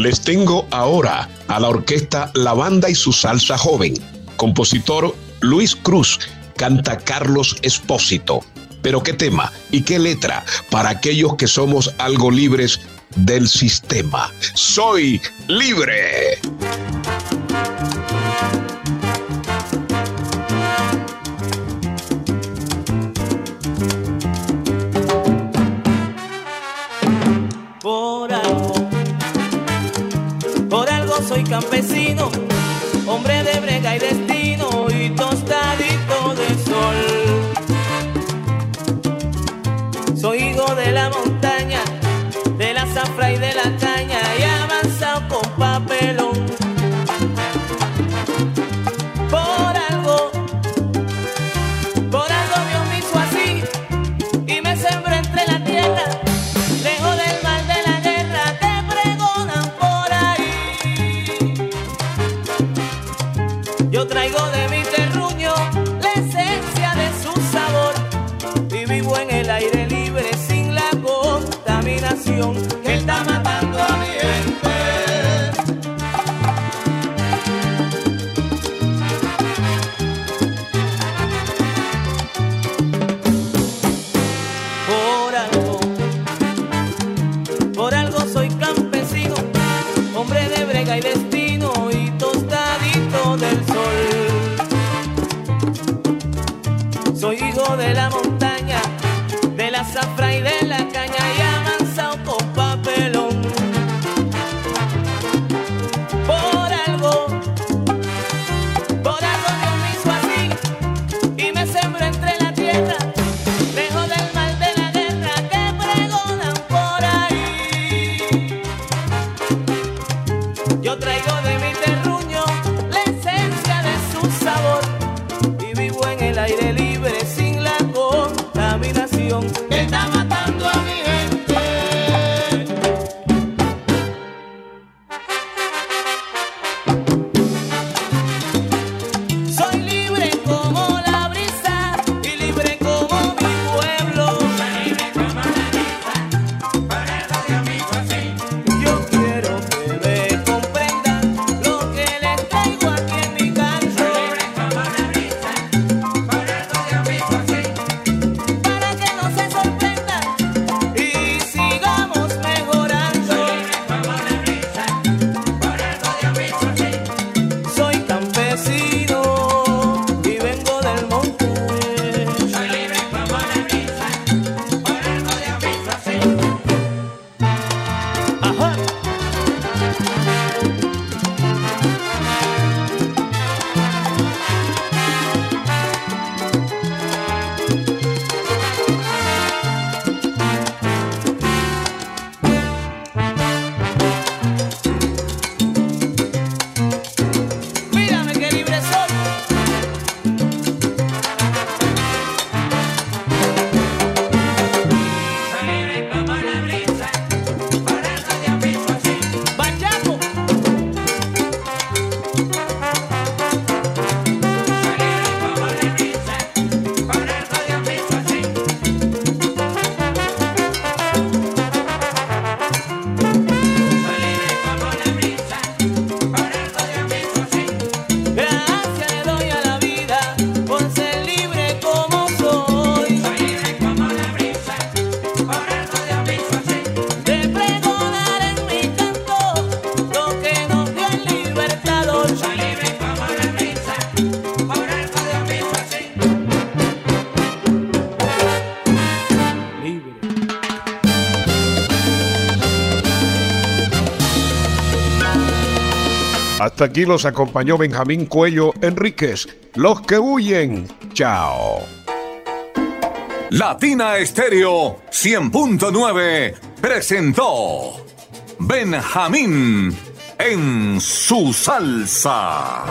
Les tengo ahora a la orquesta La Banda y su Salsa Joven. Compositor Luis Cruz, canta Carlos Espósito. Pero qué tema y qué letra para aquellos que somos algo libres del sistema. Soy libre. Soy campesino, hombre de brega y destino y tostadito de sol. Por algo, por algo soy campesino, hombre de brega y destino Hasta aquí los acompañó Benjamín Cuello Enríquez. Los que huyen. Chao. Latina Estéreo 100.9 presentó Benjamín en su salsa.